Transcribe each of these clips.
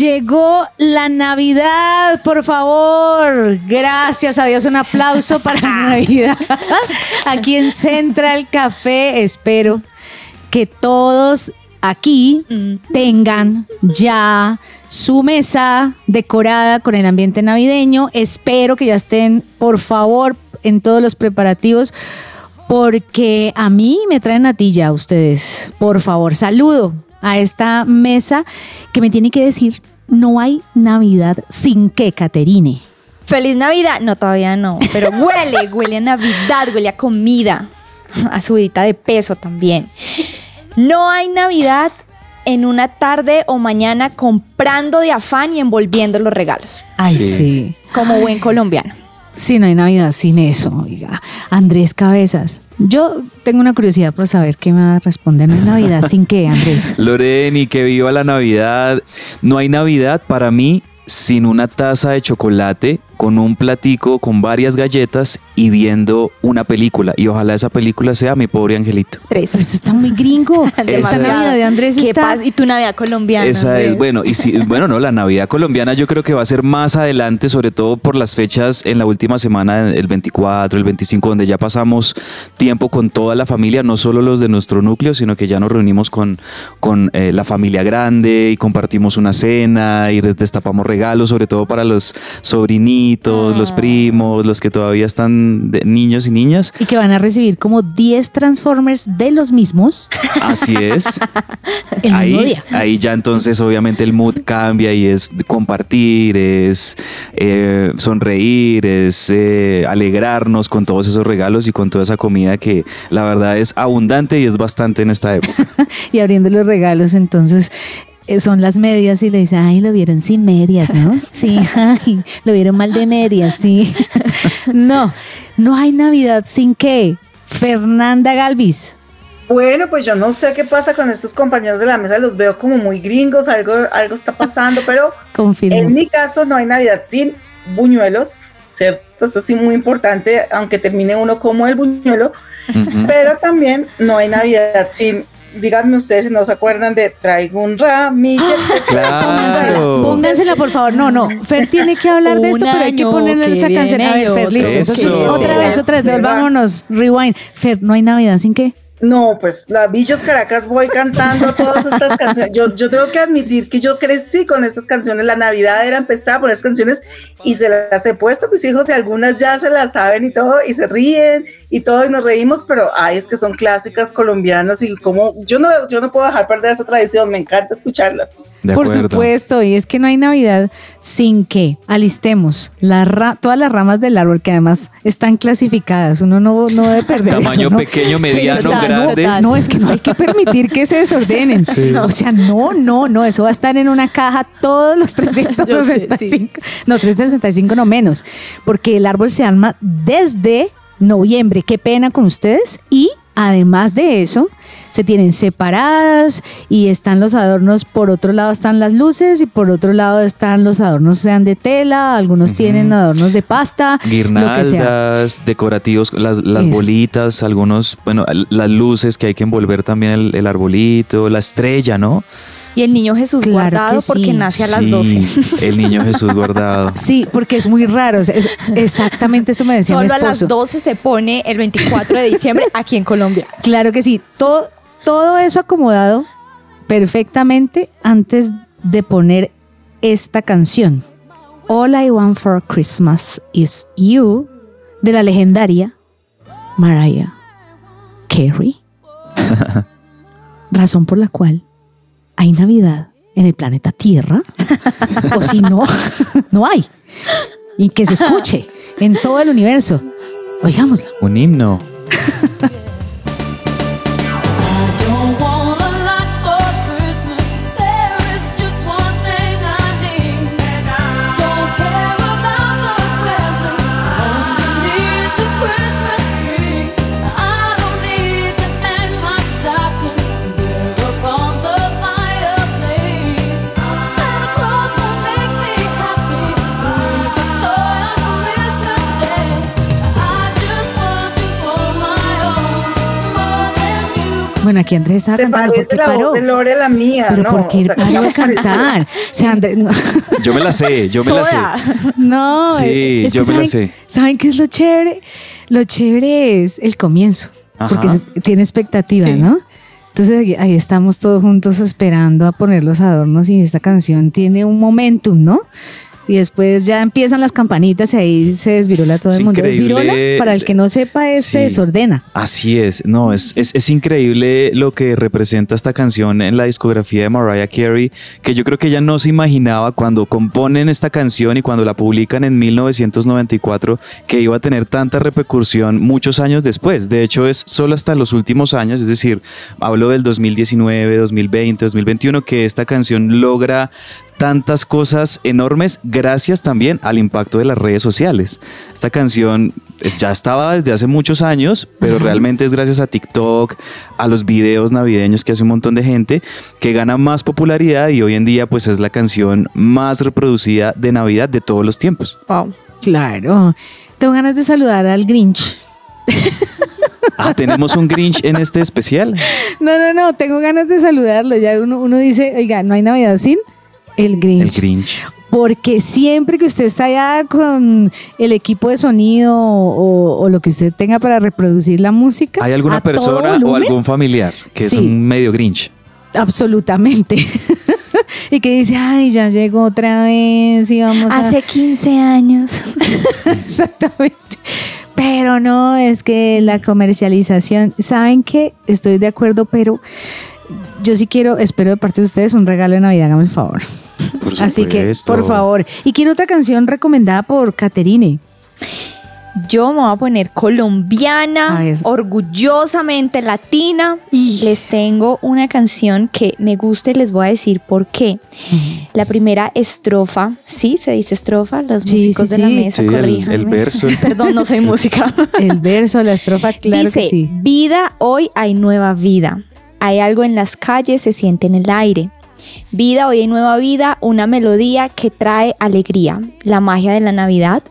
Llegó la Navidad, por favor. Gracias a Dios, un aplauso para la Navidad. Aquí en Central Café, espero que todos aquí tengan ya su mesa decorada con el ambiente navideño. Espero que ya estén, por favor, en todos los preparativos. Porque a mí me traen natilla ustedes. Por favor, saludo a esta mesa que me tiene que decir, no hay Navidad sin que, Caterine. Feliz Navidad. No, todavía no. Pero huele, huele a Navidad, huele a comida. A subidita de peso también. No hay Navidad en una tarde o mañana comprando de afán y envolviendo los regalos. Ay, Sí. sí. Como buen colombiano. Sí, no hay Navidad sin eso, oiga. Andrés Cabezas. Yo tengo una curiosidad por saber qué me va a responder. No hay Navidad sin qué, Andrés. Loreni, que viva la Navidad. No hay Navidad para mí sin una taza de chocolate, con un platico, con varias galletas y viendo una película. Y ojalá esa película sea Mi pobre angelito. Tres. Pero esto está muy gringo. Navidad de Andrés ¿Qué está... Y tu Navidad colombiana. Esa es, bueno, y si, bueno, no, la Navidad colombiana yo creo que va a ser más adelante, sobre todo por las fechas en la última semana, el 24, el 25, donde ya pasamos tiempo con toda la familia, no solo los de nuestro núcleo, sino que ya nos reunimos con, con eh, la familia grande y compartimos una cena y destapamos regalos, sobre todo para los sobrinitos, los primos, los que todavía están de- niños y niñas. Y que van a recibir como 10 Transformers de los mismos Así es. el mismo ahí, día. ahí ya entonces obviamente el mood cambia y es compartir, es eh, sonreír, es eh, alegrarnos con todos esos regalos y con toda esa comida que la verdad es abundante y es bastante en esta época. y abriendo los regalos, entonces son las medias y le dice, ay, lo vieron sin medias, ¿no? Sí, ay, lo vieron mal de medias, sí. no, no hay Navidad sin qué. Fernanda Galvis. Bueno, pues yo no sé qué pasa con estos compañeros de la mesa, los veo como muy gringos, algo, algo está pasando, pero Confirmo. en mi caso no hay Navidad sin buñuelos, ¿cierto? Esto sí muy importante, aunque termine uno como el buñuelo, pero también no hay Navidad sin, díganme ustedes si no se acuerdan de traigo un ramillete. Póngansela, Claro. póngansela, por favor. No, no. Fer tiene que hablar de esto, pero hay que ponerle esa canción. A ver, Fer, listo. Entonces, otra vez, otra vez, devolvámonos. Rewind. Fer, no hay Navidad sin qué. No, pues la Bichos Caracas voy cantando todas estas canciones. Yo, yo tengo que admitir que yo crecí con estas canciones. La Navidad era empezar por estas canciones y se las he puesto a mis hijos y algunas ya se las saben y todo y se ríen y todo y nos reímos, pero ay, es que son clásicas colombianas y como yo no, yo no puedo dejar perder esa tradición. Me encanta escucharlas. De Por supuesto, y es que no hay Navidad sin que alistemos la ra- todas las ramas del árbol que además están clasificadas. Uno no, no debe perder Tamaño eso, ¿no? pequeño, mediano, No, es que no hay que permitir que se desordenen. O sea, no, no, no, eso va a estar en una caja todos los 365. No, 365 no menos, porque el árbol se arma desde noviembre. Qué pena con ustedes. Y además de eso, se tienen separadas y están los adornos, por otro lado están las luces y por otro lado están los adornos sean de tela, algunos tienen adornos de pasta, lo que sea. Guirnaldas, decorativos, las, las bolitas, algunos, bueno, las luces que hay que envolver también el, el arbolito, la estrella, ¿no? Y el niño Jesús Claro guardado sí. porque nace a las Sí, 12. El niño Jesús guardado. Sí, porque es muy raro. es- exactamente eso me decía mi Solo a las esposo. 12 se pone el 24 de diciembre aquí en Colombia. Claro que sí. Todo, todo eso acomodado perfectamente antes de poner esta canción. All I Want for Christmas is You de la legendaria Mariah Carey. Razón por la cual hay Navidad en el planeta Tierra. o si no, no hay. Y que se escuche en todo el universo. Oigámosla. Un himno. Bueno, aquí Andrés estaba ¿Te cantando. ¿Por parece qué la paró? voz de Lore a la mía? Pero no, ¿por qué o sea, paró cantar? O sea, Andrés, no. Yo me la sé, yo me la sé. Toda. No, Sí, es yo que me la ¿saben, sé. ¿Saben qué es lo chévere? Lo chévere es el comienzo, porque Ajá. se- tiene expectativa, Sí. ¿no? Entonces ahí- ahí estamos todos juntos esperando a poner los adornos y esta canción tiene un momentum, ¿no? Y después ya empiezan las campanitas y ahí se desvirola todo Es el mundo. increíble. Desvirola, para el que no sepa, es se desordena. Así es, no, es, es, es increíble lo que representa esta canción en la discografía de Mariah Carey, que yo creo que ella no se imaginaba cuando componen esta canción y cuando la publican en 1994 que iba a tener tanta repercusión muchos años después. De hecho, es solo hasta los últimos años, es decir, hablo del 2019, 2020, 2021, que esta canción logra tantas cosas enormes gracias también al impacto de las redes sociales. Esta canción ya estaba desde hace muchos años, pero realmente es gracias a TikTok, a los videos navideños que hace un montón de gente, que gana más popularidad y hoy en día pues es la canción más reproducida de Navidad de todos los tiempos. Wow. Claro. Tengo ganas de saludar al Grinch. Ah, tenemos un Grinch en este especial. No, no, no, tengo ganas de saludarlo. Ya uno, uno dice, oiga, no hay Navidad sin el Grinch. El Grinch. Porque siempre que usted está allá con el equipo de sonido o, o lo que usted tenga para reproducir la música. ¿Hay alguna a todo persona o algún familiar que es un medio Grinch? Absolutamente. y que dice, ay, ya llegó otra vez y vamos a... Hace 15 años. Exactamente. Pero no, es que la comercialización, ¿saben qué? Estoy de acuerdo, pero yo sí quiero, espero de parte de ustedes un regalo de Navidad, hágame el favor. Por Así que, por favor. Y quiero otra canción recomendada por Caterine. Yo me voy a poner colombiana, orgullosamente latina. Les tengo una canción que me gusta y les voy a decir por qué. La primera estrofa, ¿sí? Se dice estrofa, los Sí, músicos sí, de la mesa, Sí, el- el verso. Perdón, no soy música. El verso, la estrofa, claro Dice, que sí. vida, hoy hay nueva vida. Hay algo en las calles, se siente en el aire. Vida, hoy hay nueva vida, una melodía que trae alegría. La magia de la Navidad,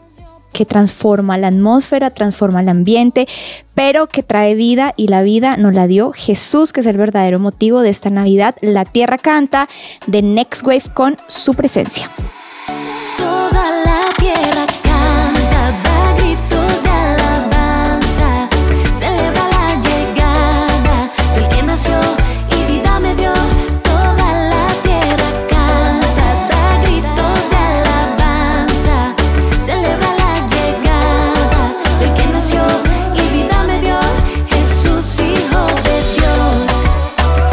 que transforma la atmósfera, transforma el ambiente, pero que trae vida y la vida nos la dio Jesús, que es el verdadero motivo de esta Navidad. La tierra canta de Next Wave con su presencia.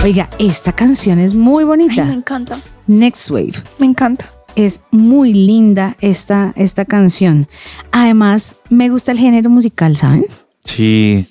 Oiga, esta canción es muy Ay, bonita. me encanta, Next Wave. me encanta. Es muy linda esta, esta canción. Además, me gusta el género musical, ¿saben? Sí.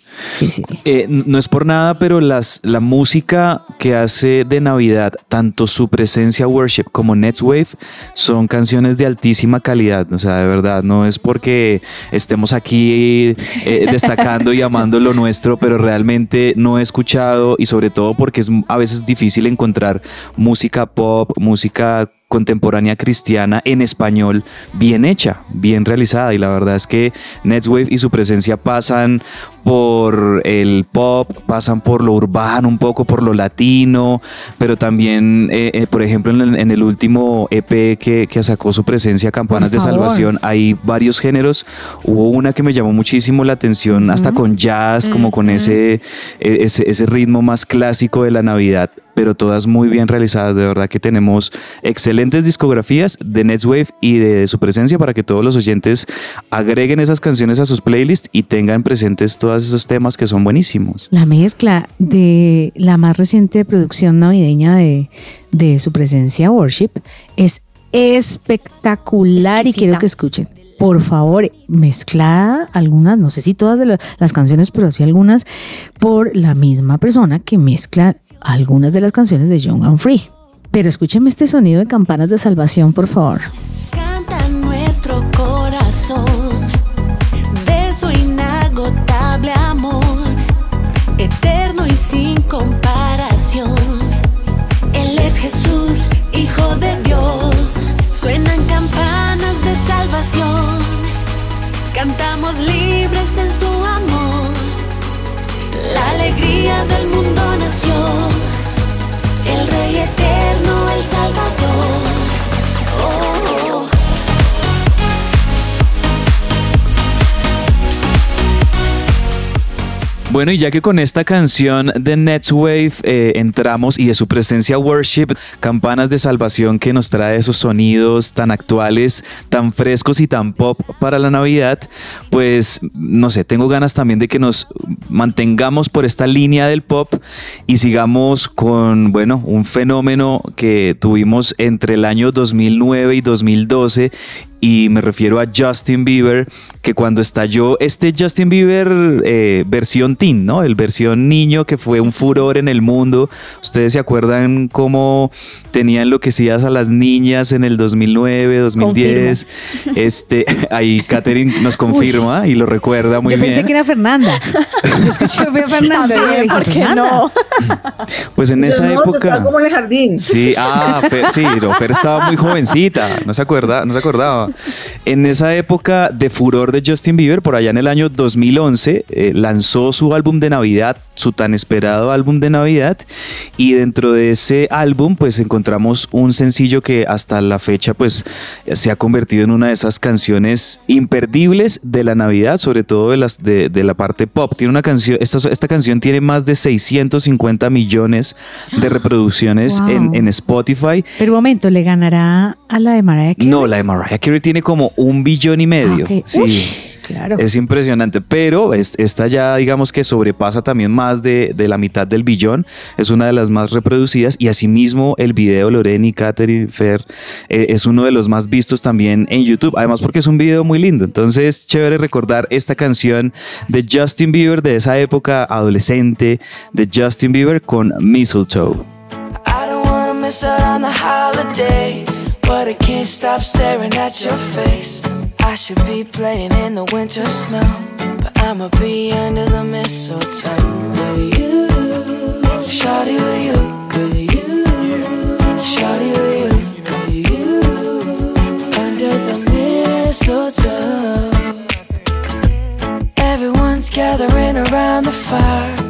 Eh, no es por nada, pero las, la música que hace de Navidad, tanto su presencia worship como Next Wave, son canciones de altísima calidad. O sea, de verdad, no es porque estemos aquí eh, destacando y amando lo nuestro, pero realmente no he escuchado y sobre todo porque es a veces difícil encontrar música pop, música contemporánea cristiana en español bien hecha, bien realizada y la verdad es que Netswave y su presencia pasan por el pop, pasan por lo urbano, un poco por lo latino, pero también, eh, eh, por ejemplo, en el, en el último EP que, que sacó su presencia, Campanas de. Salvación, hay varios géneros. Hubo una que me llamó muchísimo la atención, hasta con jazz, como con ese, eh, ese, ese ritmo más clásico de la Navidad, pero todas muy bien realizadas. De verdad que tenemos excelentes discografías de Netswave y de su presencia para que todos los oyentes agreguen esas canciones a sus playlists y tengan presentes todos esos temas que son buenísimos. La mezcla de la más reciente producción navideña de, de su presencia Worship es espectacular y quiero que escuchen. Por favor, mezclada algunas, no sé si todas de las canciones, pero sí algunas, por la misma persona que mezcla algunas de las canciones de Young and Free. Pero escúchenme este sonido de campanas de salvación, por favor. Canta nuestro corazón de su inagotable amor, eterno y sin comparación. Él es Jesús, Hijo de Dios. Suenan campanas de salvación. Cantamos libres en su amor. La alegría del mundo Bueno, y ya que con esta canción de Netswave eh, entramos y de su presencia Worship, campanas de salvación que nos trae esos sonidos tan actuales, tan frescos y tan pop para la Navidad, pues no sé, tengo ganas también de que nos mantengamos por esta línea del pop y sigamos con, bueno, un fenómeno que tuvimos entre el año 2009 y 2012 y me refiero a Justin Bieber, que cuando estalló este Justin Bieber eh, versión teen, ¿no? El versión niño que fue un furor en el mundo. Ustedes se acuerdan cómo tenía enloquecidas a las niñas en el 2009, 2010. Este, ahí Katherine nos confirma y lo recuerda muy Yo bien. pensé que era Fernanda. Yo escuché a Fernanda. y yo También, dije, ¿por qué "Fernanda". no? Pues en Yo esa no, yo época. estaba como en el jardín. Sí, ah, Fer, sí, no, Fer estaba muy jovencita, no se acuerda, no se acordaba. En esa época de furor de Justin Bieber, por allá en el año 2011, eh, lanzó su álbum de Navidad, su tan esperado álbum de Navidad, y dentro de ese álbum, pues encontramos un sencillo que hasta la fecha, pues se ha convertido en una de esas canciones imperdibles de la Navidad, sobre todo de las de, de la parte pop. Tiene una canción, esta, esta canción tiene más de 650 millones de reproducciones Wow. en, en Spotify. Pero un momento, ¿le ganará a la de Mariah Carey? No, la de Mariah Carey tiene como un billón y medio. Ah. Sí. Uy, claro. Es impresionante, pero es- esta ya digamos que sobrepasa también más de, de la mitad del billón, es una de las más reproducidas y asimismo el video Loreni, Catherine, Fer eh, es uno de los más vistos también en YouTube, además porque es un video muy lindo, entonces chévere recordar esta canción de Justin Bieber de esa época adolescente de Justin Bieber con Mistletoe. I don't wanna miss out on the holiday, but I can't stop staring at your face. I should be playing in the winter snow, but I'ma be under the mistletoe with you. Shawty with you, with you. Shawty with you, with you. Under the mistletoe. Everyone's gathering around the fire.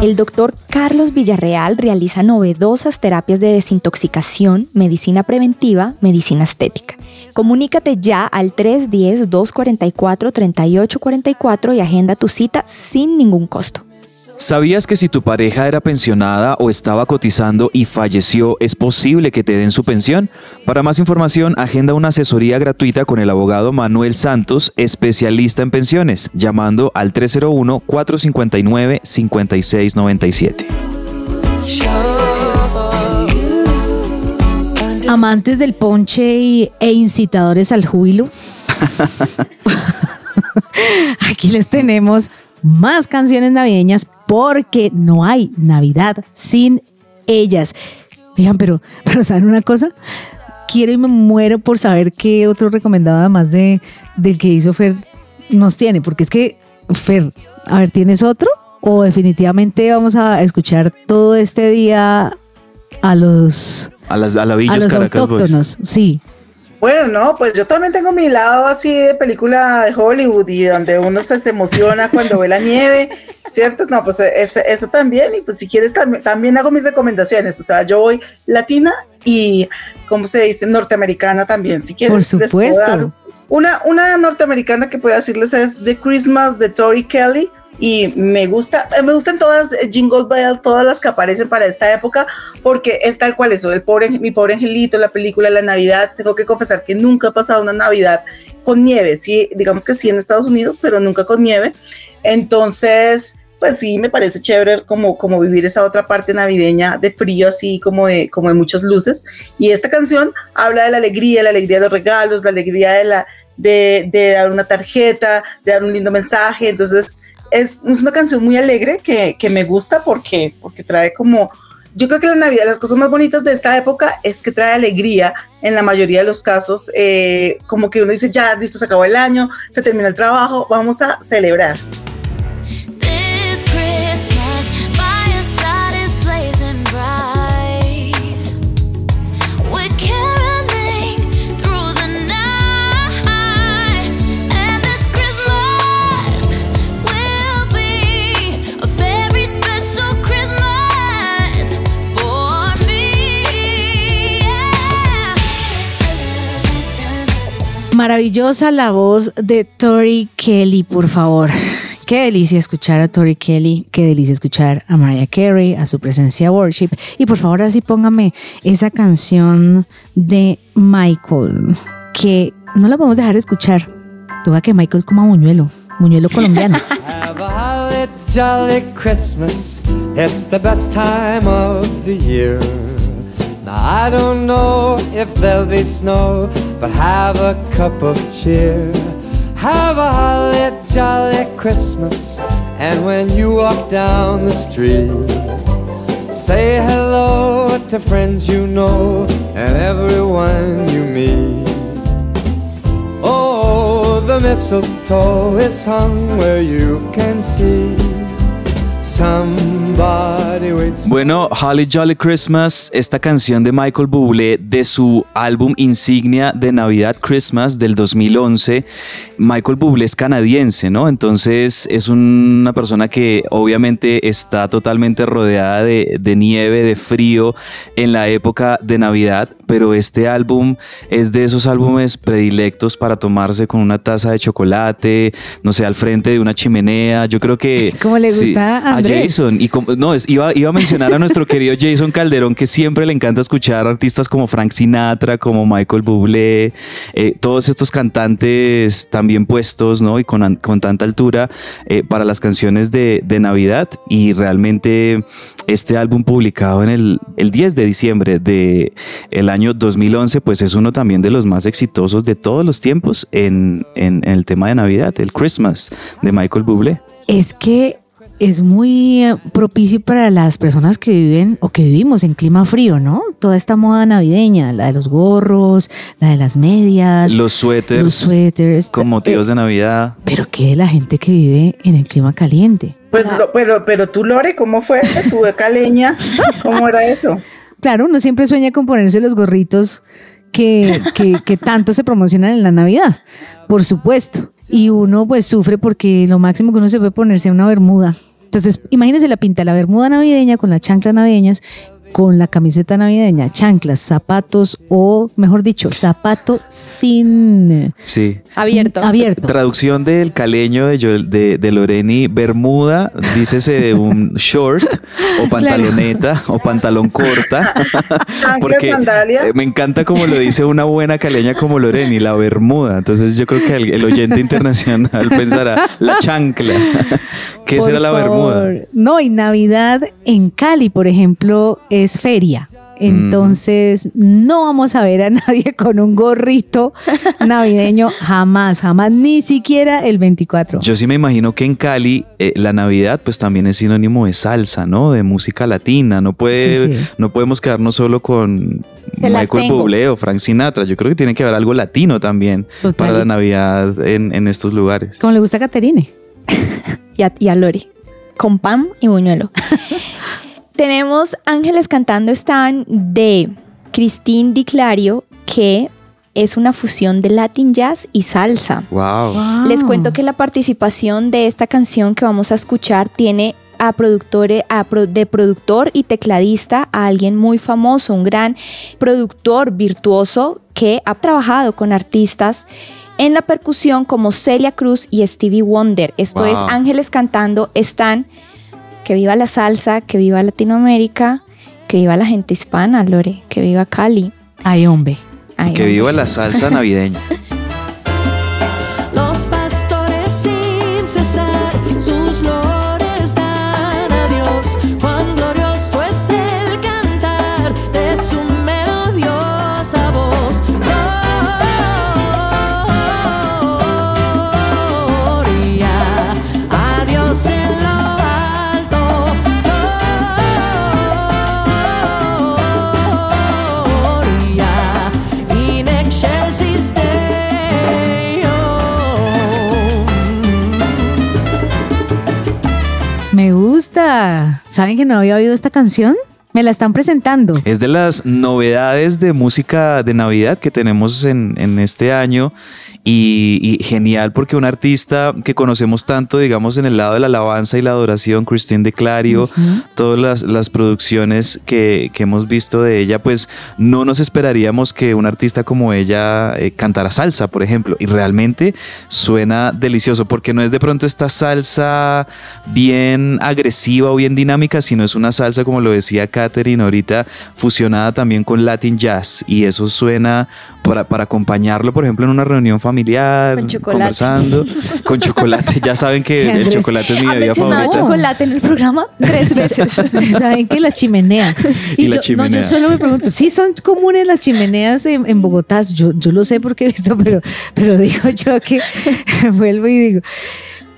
El doctor Carlos Villarreal realiza novedosas terapias de desintoxicación, medicina preventiva, medicina estética. Comunícate ya al 310-244-3844 y agenda tu cita sin ningún costo. ¿Sabías que si tu pareja era pensionada o estaba cotizando y falleció, es posible que te den su pensión? Para más información, agenda una asesoría gratuita con el abogado Manuel Santos, especialista en pensiones, llamando al 301-459-5697. Amantes del ponche y- e incitadores al júbilo. Aquí les tenemos más canciones navideñas porque no hay Navidad sin ellas. Oigan, pero, pero ¿saben una cosa? Quiero y me muero por saber qué otro recomendado además de, del que hizo Fer nos tiene, porque es que, Fer, a ver, ¿tienes otro? ¿O definitivamente vamos a escuchar todo este día a los, A las a la a Villas los Caracas Boys. autóctonos? Sí. Bueno, no, pues yo también tengo mi lado así de película de Hollywood y donde uno se, se emociona cuando ve la nieve, ¿cierto? No, pues eso, eso también, y pues si quieres también, también hago mis recomendaciones, o sea, yo voy latina y, ¿cómo se dice? Norteamericana también, si quieres. Por supuesto. Una, una norteamericana que puedo decirles es The Christmas de Tori Kelly. Y me gusta, eh, me gustan todas eh, Jingle Bell, todas las que aparecen para esta época, porque es tal cual eso, el pobre, mi pobre angelito, la película, la Navidad. Tengo que confesar que nunca he pasado una Navidad con nieve, sí, digamos que sí en Estados Unidos, pero nunca con nieve. Entonces, pues sí, me parece chévere como, como vivir esa otra parte navideña de frío, así como de, como de muchas luces. Y esta canción habla de la alegría, la alegría de los regalos, la alegría de, la, de, de dar una tarjeta, de dar un lindo mensaje. Entonces, es, es una canción muy alegre que, que me gusta porque, porque trae como... Yo creo que la Navidad, las cosas más bonitas de esta época es que trae alegría en la mayoría de los casos, eh, como que uno dice, ya, listo, se acabó el año, se terminó el trabajo, vamos a celebrar. Maravillosa la voz de Tori Kelly, por favor. Qué delicia escuchar a Tori Kelly, qué delicia escuchar a Mariah Carey, a su presencia worship. Y por favor, así póngame esa canción de Michael, que no la podemos dejar de escuchar. Que Michael coma muñuelo, muñuelo colombiano. Have a jolly Christmas. It's the best time of the year. Now I don't know if there'll be snow, but have a cup of cheer. Have a holly jolly Christmas. And when you walk down the street, say hello to friends you know and everyone you meet. Oh, the mistletoe is hung where you can see. Waits. Bueno, Holly Jolly Christmas, esta canción de Michael Bublé de su álbum insignia de Navidad Christmas del 2011. Michael Bublé es canadiense, ¿no? Entonces es una persona que obviamente está totalmente rodeada de, de nieve, de frío en la época de Navidad, pero este álbum es de esos álbumes predilectos para tomarse con una taza de chocolate, no sé, al frente de una chimenea. Yo creo que... ¿Cómo le gusta a a Andrés? Jason. Y como- no, es- iba, iba a mencionar a nuestro querido Jason Calderón, que siempre le encanta escuchar artistas como Frank Sinatra, como Michael Bublé, eh, todos estos cantantes tan bien puestos, ¿no? Y con, con tanta altura eh, para las canciones de, de Navidad. Y realmente este álbum publicado en el, el 10 de diciembre de el año 2011, pues es uno también de los más exitosos de todos los tiempos en, en- en el tema de Navidad, el Christmas de Michael Bublé. Es que es muy eh, propicio para las personas que viven o que vivimos en clima frío, ¿no? Toda esta moda navideña, la de los gorros, la de las medias, Los suéteres. los suéteres. con motivos Eh, de Navidad. Pero ¿qué de la gente que vive en el clima caliente? Pues, lo- pero, pero tú, Lore, ¿cómo fue? ¿Tu de caleña? ¿Cómo era eso? Claro, uno siempre sueña con ponerse los gorritos que, que, que tanto se promocionan en la Navidad, por supuesto. Y uno pues sufre porque lo máximo que uno se puede ponerse es una bermuda. Entonces, imagínense la pinta, la bermuda navideña con las chanclas navideñas, con la camiseta navideña, chanclas, zapatos o, mejor dicho, zapato sin Sí. Abierto. abierto. Traducción del caleño de, Joel- de, de Loreni, Bermuda, dícese de un short o pantaloneta o pantalón corta. Chanclas, sandalia. me encanta como lo dice una buena caleña como Loreni, la Bermuda. Entonces yo creo que el, el oyente internacional pensará, la chancla. ¿Qué Por será la Bermuda? No, y Navidad en Cali, por ejemplo, es feria. Entonces, no vamos a ver a nadie con un gorrito navideño jamás, jamás, ni siquiera el 24. Yo sí me imagino que en Cali eh, la Navidad pues también es sinónimo de salsa, ¿no? De música latina. No puede, Sí, sí. no podemos quedarnos solo con Se Michael. Bublé o Frank Sinatra. Yo creo que tiene que haber algo latino también Total. para la Navidad en, en estos lugares. Como le gusta a Caterine. y a, y a Lori, con pan y buñuelo. Tenemos Ángeles cantando están de Christine Di Clario, que es una fusión de Latin Jazz y salsa. Wow. Les cuento que la participación de esta canción que vamos a escuchar tiene a productores, a pro- de productor y tecladista a alguien muy famoso, un gran productor virtuoso que ha trabajado con artistas en la percusión como Celia Cruz y Stevie Wonder. Esto es. Ángeles cantando, están que viva la salsa, que viva Latinoamérica, que viva la gente hispana, Lore, que viva Cali. Ay, hombre. Ay, Que hombre. viva la salsa navideña. ¿Saben que no había oído esta canción? Me la están presentando. Es de las novedades de música de Navidad que tenemos en, en este año y, y genial porque un artista que conocemos tanto, digamos, en el lado de la alabanza y la adoración, Christine de Clario, todas las, las producciones que, que hemos visto de ella, pues no nos esperaríamos que un artista como ella eh, cantara salsa, por ejemplo, y realmente suena delicioso porque no es de pronto esta salsa bien agresiva o bien dinámica, sino es una salsa, como lo decía Katherine ahorita, fusionada también con Latin Jazz y eso suena para, para acompañarlo, por ejemplo, en una reunión familiar, Con conversando, con chocolate. Ya saben que el Andrés chocolate es mi ¿Ha bebida mencionado favorita. chocolate en el programa tres veces? Saben que la chimenea. Y la yo, chimenea. No, yo solo me pregunto, sí son comunes las chimeneas en, en Bogotá. Yo, yo lo sé porque he visto, pero, pero digo yo que vuelvo y digo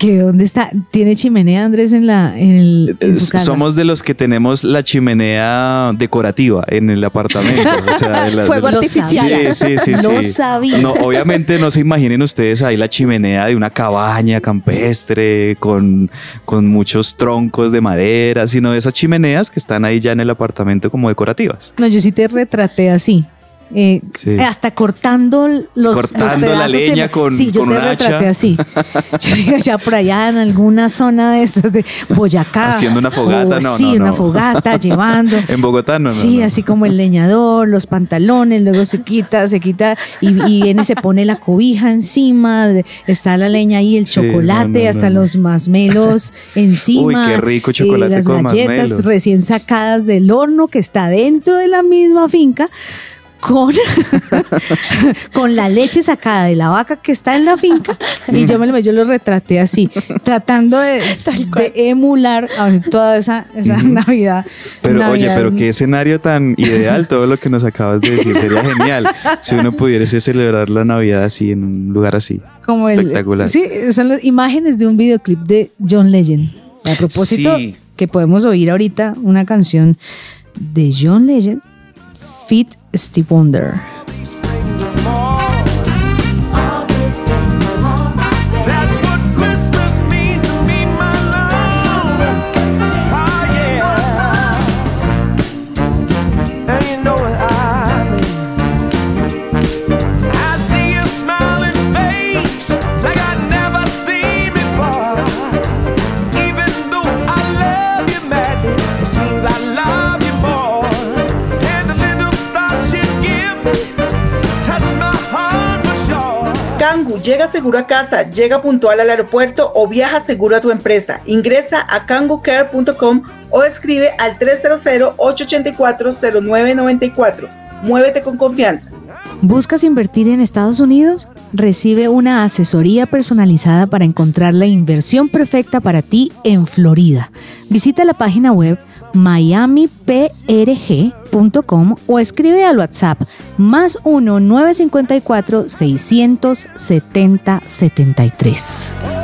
que dónde está. ¿Tiene chimenea Andrés en la en, el, en su casa? Somos de los que tenemos la chimenea decorativa en el apartamento. o sea, de la- Fuego de la- artificial. Sí, sí, sí, sí. sabía. No, obviamente no se imaginen ustedes ahí la chimenea de una cabaña campestre con, con muchos troncos de madera, sino de esas chimeneas que están ahí ya en el apartamento como decorativas. No, yo sí te retraté así. Eh, Sí. Hasta cortando los, los Cortando la pedazos de- leña con- Sí, yo con te retraté hacha. así. Ya por allá en alguna zona de estas de Boyacá. Haciendo una fogata, o no, Sí, no, una no. fogata, llevando. En Bogotá no, Sí, no. así como el leñador, los pantalones, luego se quita, se quita y, y viene y se pone la cobija encima, está la leña ahí, el chocolate, hasta los masmelos encima. Uy, qué rico eh, chocolate las con galletas masmelos. recién sacadas del horno que está dentro de la misma finca. Con, con la leche sacada de la vaca que está en la finca y yo me lo yo lo retraté así tratando de, de emular toda esa, esa Navidad Pero oye, pero qué escenario tan ideal, todo lo que nos acabas de decir, sería genial si uno pudiese celebrar la Navidad así, en un lugar así. como el Espectacular. sí son las imágenes de un videoclip de John Legend a propósito Sí. que podemos oír ahorita una canción de John Legend Fit Steve Wonder seguro a casa, llega puntual al aeropuerto o viaja seguro a tu empresa. Ingresa a kangucare.com o escribe al 300-884-0994. Muévete con confianza. ¿Buscas invertir en Estados Unidos? Recibe una asesoría personalizada para encontrar la inversión perfecta para ti en Florida. Visita la página web miamiprg.com o escribe al WhatsApp más 1-954-670-73.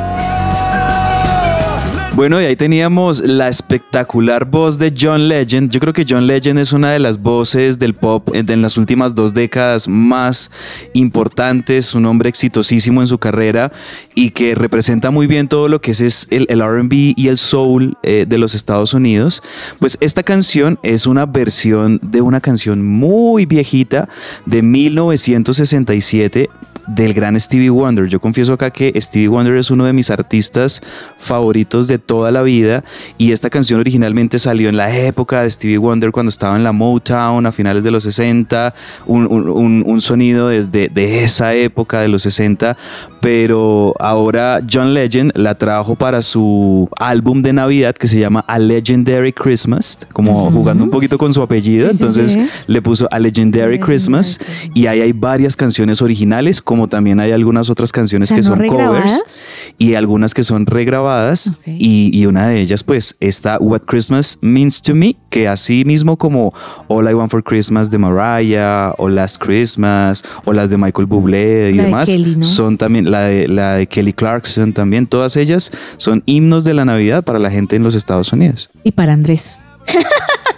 Bueno, y ahí teníamos la espectacular voz de John Legend. Yo creo que John Legend es una de las voces del pop en las últimas dos décadas más importantes, un hombre exitosísimo en su carrera y que representa muy bien todo lo que es, el RB y el soul eh, de los Estados Unidos. Pues esta canción es una versión de una canción muy viejita de 1967 del gran Stevie Wonder. Yo confieso acá que Stevie Wonder es uno de mis artistas favoritos de toda la vida y esta canción originalmente salió en la época de Stevie Wonder cuando estaba en la Motown a finales de los 60, un, un- un- sonido desde de esa época de los 60, pero ahora John Legend la trajo para su álbum de Navidad que se llama A Legendary Christmas, como jugando un poquito con su apellido, Sí, sí, entonces sí. le puso A Legendary Christmas y ahí hay varias canciones originales, como también hay algunas otras canciones O sea, que ¿no son covers y algunas que son regrabadas Ok. y, y una de ellas pues está What Christmas Means to Me, que así mismo como All I Want for Christmas de Mariah o Last Christmas o las de Michael Bublé y La de demás, Kelly, ¿no? son también la de, la de Kelly Clarkson también, todas ellas son himnos de la Navidad para la gente en los Estados Unidos. Y para Andrés.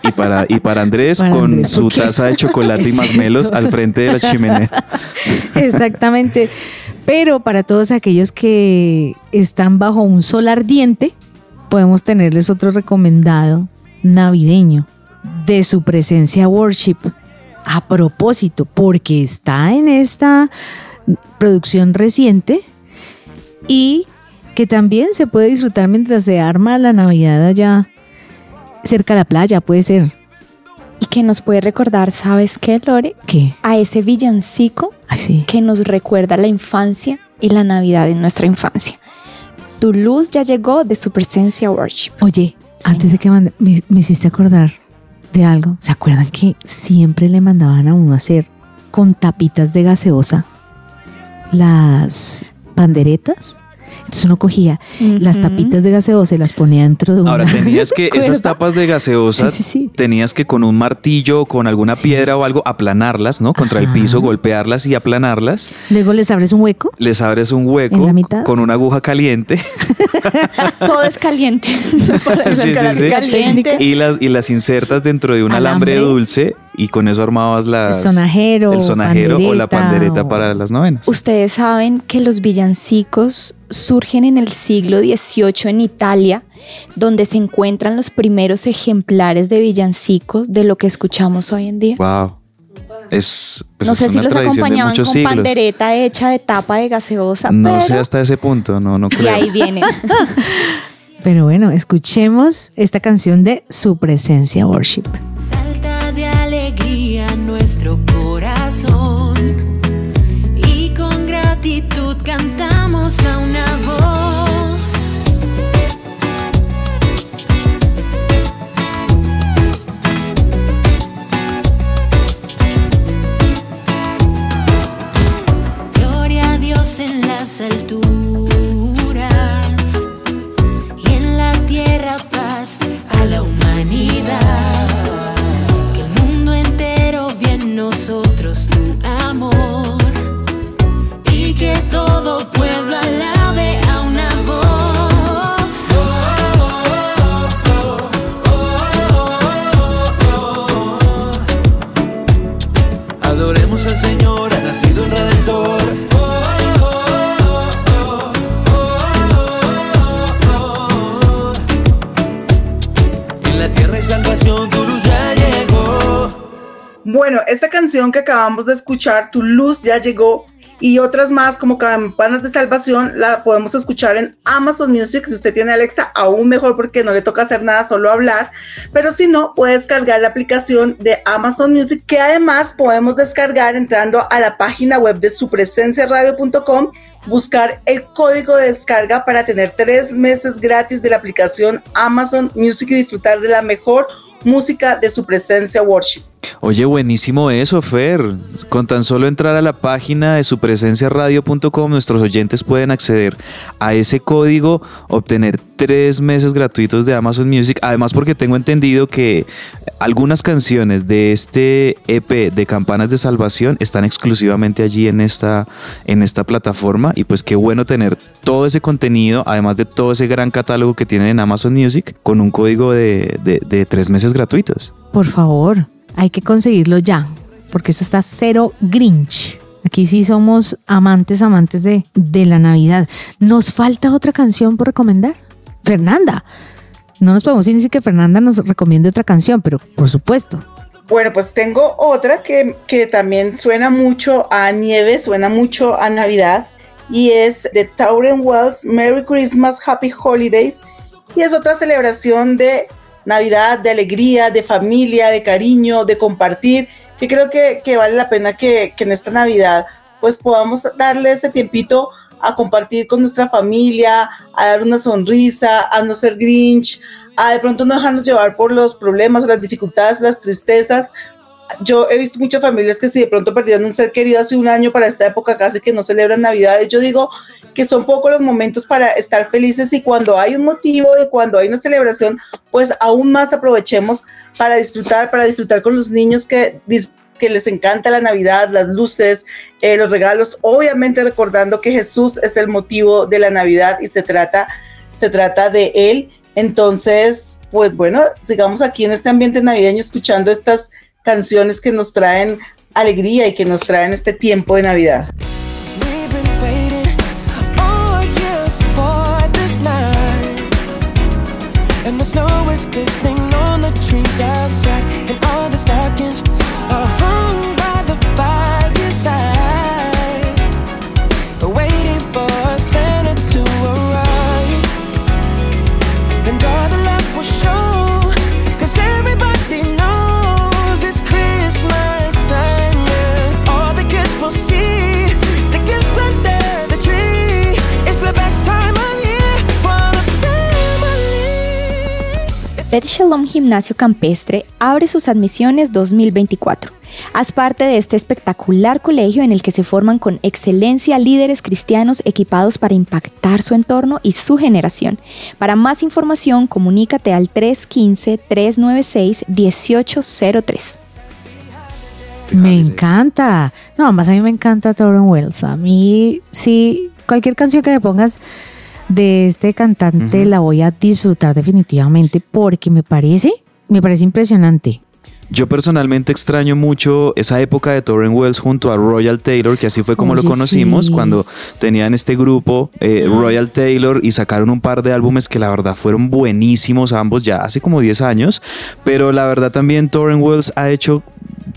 Y para, y para Andrés Para con Andrés, su taza de chocolate y masmelos al frente de la chimenea. Exactamente. Pero para todos aquellos que están bajo un sol ardiente, podemos tenerles otro recomendado navideño. de su presencia worship. A propósito, porque está en esta producción reciente y que también se puede disfrutar mientras se arma la Navidad allá cerca de la playa, puede ser. Y que nos puede recordar, ¿sabes qué, Lore? ¿Qué? A ese villancico Ay, sí. que nos recuerda la infancia y la Navidad en nuestra infancia. Tu luz ya llegó de su presencia worship. Oye, antes de que mande, me, me hiciste acordar de algo. ¿Se acuerdan que siempre le mandaban a uno a hacer con tapitas de gaseosa las panderetas? Entonces uno cogía las tapitas de gaseosa y las ponía dentro de una Ahora tenías que esas cuerda. tapas de gaseosa, Sí, sí, sí. tenías que con un martillo o con alguna Sí. piedra o algo aplanarlas, ¿no? Contra el Ajá. piso, golpearlas y aplanarlas. Luego les abres un hueco. Les abres un ¿En hueco la mitad? con una aguja caliente Todo es caliente. Caliente. y las, y las insertas dentro de un alambre, Alambre. dulce y con eso armabas las, El sonajero, el sonajero o la pandereta, pandereta o- para las novenas. Ustedes saben que los villancicos surgen en el siglo XVIII en Italia, donde se encuentran los primeros ejemplares de villancicos de lo que escuchamos hoy en día. Wow. Es, pues no es sé si los acompañaban con siglos. pandereta hecha de tapa de gaseosa, No pero sé hasta ese punto, no, no y creo. ahí viene. Pero bueno, escuchemos esta canción de su presencia worship. Bueno, esta canción que acabamos de escuchar, Tu luz ya llegó, y otras más como Campanas de Salvación, la podemos escuchar en Amazon Music. Si usted tiene Alexa, aún mejor porque no le toca hacer nada, solo hablar. Pero si no, puede descargar la aplicación de Amazon Music, que además podemos descargar entrando a la página web de supresenciaradio.com buscar el código de descarga para tener tres meses gratis de la aplicación Amazon Music y disfrutar de la mejor música de su presencia worship. Oye, buenísimo eso, Fer. Con tan solo entrar a la página de supresenciaradio.com, nuestros oyentes pueden acceder a ese código, obtener tres meses gratuitos de Amazon Music. Además, porque tengo entendido que algunas canciones de este EP de Campanas de Salvación están exclusivamente allí en esta, en esta plataforma. Y pues qué bueno tener todo ese contenido, además de todo ese gran catálogo que tienen en Amazon Music, con un código de, de- de tres meses gratuitos. Por favor, hay que conseguirlo ya, porque eso está cero Grinch. Aquí sí somos amantes, amantes de, de la Navidad. ¿Nos falta otra canción por recomendar? Fernanda. No nos podemos decir que Fernanda nos recomiende otra canción, pero por supuesto. Bueno, pues tengo otra que, que también suena mucho a nieve, suena mucho a Navidad, y es de Tauren Wells, Merry Christmas, Happy Holidays, y es otra celebración de Navidad, de alegría, de familia, de cariño, de compartir, que creo que, que vale la pena que, que en esta Navidad pues podamos darle ese tiempito a compartir con nuestra familia, a dar una sonrisa, a no ser grinch, a de pronto no dejarnos llevar por los problemas, las dificultades, las tristezas. Yo he visto muchas familias que si de pronto perdieron un ser querido hace un año para esta época casi que no celebran Navidades, yo digo que son pocos los momentos para estar felices y cuando hay un motivo y cuando hay una celebración, pues aún más aprovechemos para disfrutar, para disfrutar con los niños que, les encanta la Navidad, las luces, eh, los regalos, obviamente recordando que Jesús es el motivo de la Navidad y se trata, se trata de Él. Entonces, pues bueno, sigamos aquí en este ambiente navideño escuchando estas canciones que nos traen alegría y que nos traen este tiempo de Navidad. Bet Shalom Gimnasio Campestre abre sus admisiones 2024. Haz parte de este espectacular colegio en el que se forman con excelencia líderes cristianos equipados para impactar su entorno y su generación. Para más información, comunícate al 315-396-1803. Me encanta. No, además a mí me encanta Torren Wells. A mí, sí, cualquier canción que me pongas de este cantante la voy a disfrutar definitivamente porque me parece, me parece impresionante. Yo personalmente extraño mucho esa época de Torren Wells junto a Royal Taylor, que así fue como lo conocimos sí. cuando tenían este grupo eh, Royal Taylor y sacaron un par de álbumes que la verdad fueron buenísimos ambos ya hace como 10 años, pero la verdad también Torren Wells ha hecho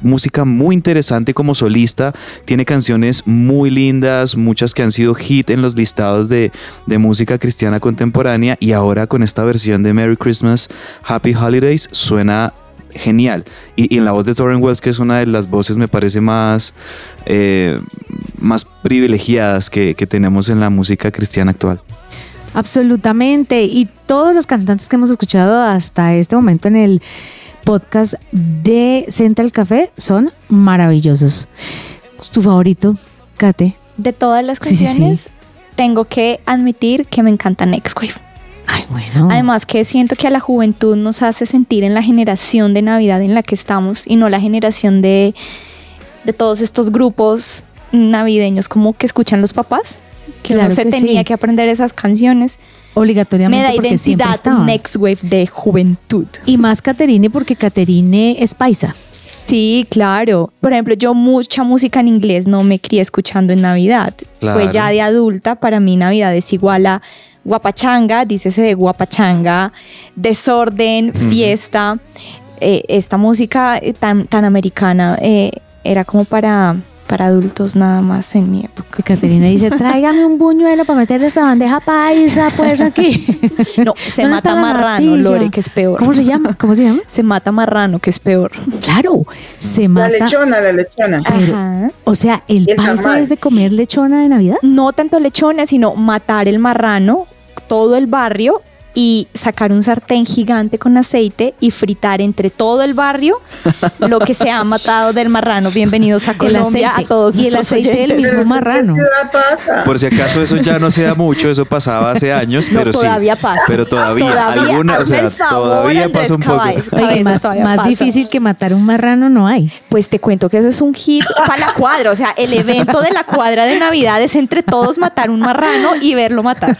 música muy interesante como solista, tiene canciones muy lindas, muchas que han sido hit en los listados de, de música cristiana contemporánea. Y ahora con esta versión de Merry Christmas, Happy Holidays suena genial. Y, y en la voz de Torren Wells, que es una de las voces, me parece más, eh, más privilegiadas que, que tenemos en la música cristiana actual. Absolutamente. Y todos los cantantes que hemos escuchado hasta este momento en el podcast de Central Café son maravillosos. ¿Tu favorito, Kate? De todas las Sí, sí, sí. canciones, tengo que admitir que me encanta Next Wave. Ay, bueno. Además que siento que a la juventud nos hace sentir en la generación de Navidad en la que estamos y no la generación de, de todos estos grupos navideños como que escuchan los papás, que Claro no se que tenía sí. que aprender esas canciones. Obligatoriamente Me da porque siempre identidad estaban. Next Wave de juventud. Y más Caterine porque Caterine es paisa. Sí, claro. Por ejemplo, yo mucha música en inglés no me crié escuchando en Navidad. Claro. Fue ya de adulta, para mí Navidad es igual a guapachanga, dícese de guapachanga, desorden, fiesta. Eh, esta música eh, tan, tan americana eh, era como para, para adultos nada más en mi época. Que Caterina dice, tráigame un buñuelo para meterle esta bandeja paisa, pues aquí. No, se ¿Dónde mata la marrano? Lore, que es peor. ¿Cómo se llama? ¿Cómo se llama? Se mata marrano, que es peor. Claro, se La mata. lechona, la lechona. Pero, Ajá. o sea, el El paisa tamal. es de comer lechona de Navidad. no tanto lechones, sino matar el marrano, todo el barrio y sacar un sartén gigante con aceite y fritar entre todo el barrio lo que se ha matado del marrano. Bienvenidos a Colombia aceite. a todos Y el aceite del mismo Pero ¿en qué marrano. Por si acaso eso ya no se da mucho, eso pasaba hace años, No, pero sí. todavía pasa. Pero todavía, Todavía, alguna, o sea, todavía pasa un poco. Oye, más, todavía más pasa. difícil que matar un marrano no hay. Pues te cuento que eso es un hit para la cuadra. O sea, el evento de la cuadra de Navidad es entre todos matar un marrano y verlo matar.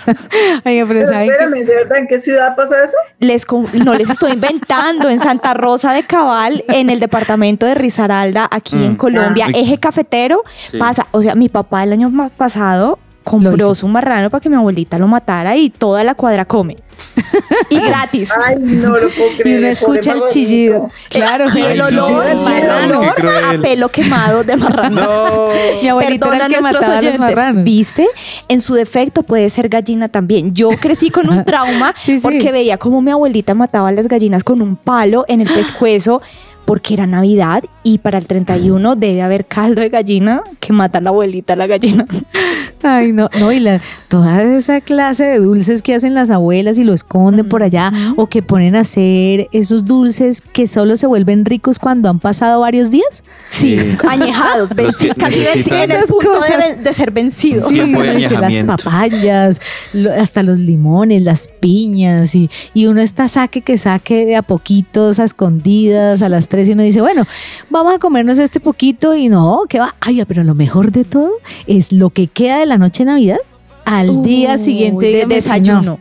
Oye, pero Pero espérame, ¿de verdad en qué ciudad pasa eso? Les con- no les estoy inventando en Santa Rosa de Cabal, en el departamento de Risaralda, aquí en Mm. Colombia, Ah. eje cafetero, Sí. pasa. O sea, mi papá el año pasado compró su marrano para que mi abuelita lo matara y toda la cuadra come. Y gratis. Ay, no lo puedo creer. Y uno escucha el chillido. Claro, y el olor, el qué cruel. a pelo quemado de marrano. No. Mi abuelito Perdona era el que a nuestros mataba a los oyentes. marranos. ¿Viste? En su defecto puede ser gallina también. Yo crecí con un trauma Sí, sí. porque veía como mi abuelita mataba a las gallinas con un palo en el pescuezo porque era Navidad y para el 31 debe haber caldo de gallina que mata a la abuelita a la gallina. Ay, no, no, y la, toda esa clase de dulces que hacen las abuelas y lo esconden por allá, o que ponen a hacer esos dulces que solo se vuelven ricos cuando han pasado varios días. Sí. Añejados, casi Esas punto de, ser vencidos. Sí. Las papayas, lo- hasta los limones, las piñas, y, y uno está saque que saque de a poquitos, a escondidas, a las tres, y uno dice, bueno, vamos a comernos este poquito, y no, ¿qué va? Ay, pero lo mejor de todo es lo que queda de la noche de Navidad al día siguiente de dígame si no.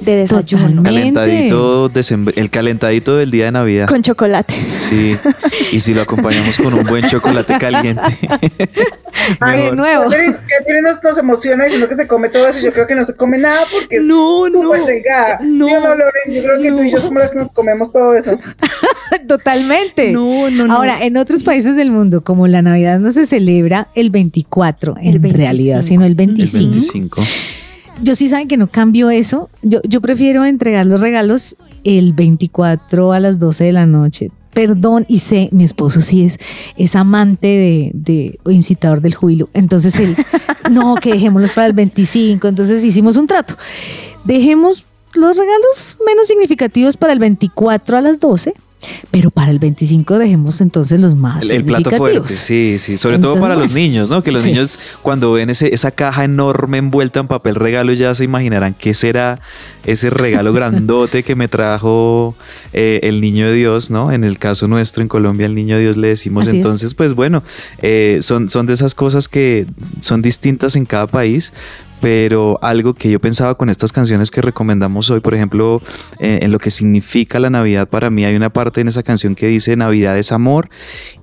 Desayuno. de desayuno. Totalmente. Calentadito, el calentadito del día de Navidad. Con chocolate. Sí, y si lo acompañamos con un buen chocolate caliente. Ay, de nuevo. Catherine, nos, nos emociona diciendo que se come todo eso. Yo creo que no se come nada porque es No, no, súper delgada. no, ¿Sí o no, Loren? Yo creo que tú y yo somos las que nos comemos todo eso. Totalmente. No, no, no. Ahora, en otros países del mundo, como la Navidad no se celebra el 24 en 25. realidad, sino el El 25. 25. Yo sí saben que no cambio eso. Yo, yo prefiero entregar los regalos el 24 a las 12 de la noche. Perdón, y sé, mi esposo sí es, es amante de, de o incitador del júbilo. Entonces él, no, que dejémoslos para el 25. Entonces hicimos un trato. Dejemos los regalos menos significativos para el 24 a las 12, pero para el 25 dejemos entonces los más El, el plato fuerte, sí, sí. Sobre todo para los niños, ¿no? Que los Sí. niños cuando ven ese, esa caja enorme envuelta en papel regalo ya se imaginarán qué será ese regalo grandote que me trajo eh, el niño de Dios, ¿no? En el caso nuestro en Colombia, el niño de Dios le decimos. Así es. Entonces, pues bueno, eh, son, son de esas cosas que son distintas en cada país. Pero algo que yo pensaba con estas canciones que recomendamos hoy, por ejemplo, eh, en lo que significa la Navidad para mí, hay una parte en esa canción que dice Navidad es amor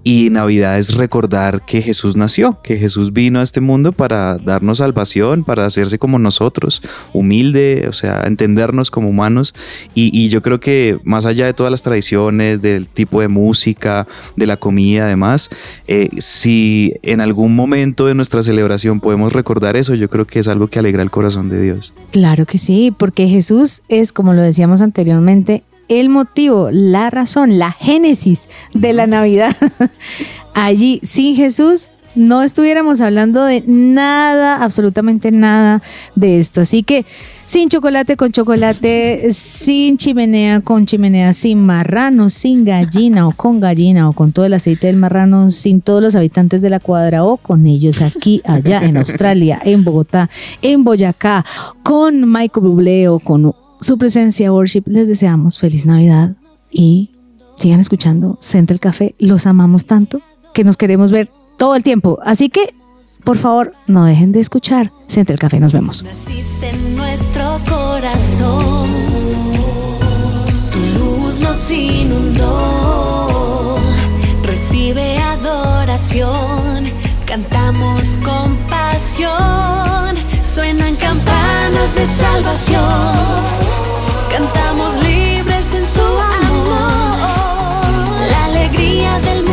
y Navidad es recordar que Jesús nació, que Jesús vino a este mundo para darnos salvación, para hacerse como nosotros, humilde, o sea, entendernos como humanos. Y, y yo creo que más allá de todas las tradiciones, del tipo de música, de la comida, además, eh, si en algún momento de nuestra celebración podemos recordar eso, yo creo que es algo que alegra el corazón de Dios. Claro que sí, porque Jesús es, como lo decíamos anteriormente, el motivo, la razón, la génesis de la Navidad. Allí, sin Jesús, no estuviéramos hablando de nada, absolutamente nada de esto. Así que sin chocolate con chocolate, sin chimenea con chimenea, sin marrano, sin gallina o con gallina o con todo el aceite del marrano, sin todos los habitantes de la cuadra o con ellos aquí, allá en Australia, en Bogotá, en Boyacá, con Michael Bublé o con su presencia worship, les deseamos feliz Navidad y sigan escuchando Central Café. Los amamos tanto que nos queremos ver todo el tiempo. Así que, por favor, no dejen de escuchar Central Café. Nos vemos. Naciste en nuestro corazón, tu luz nos inundó. Recibe adoración, cantamos con pasión. Suenan campanas de salvación, cantamos libres en su amor. La alegría del mundo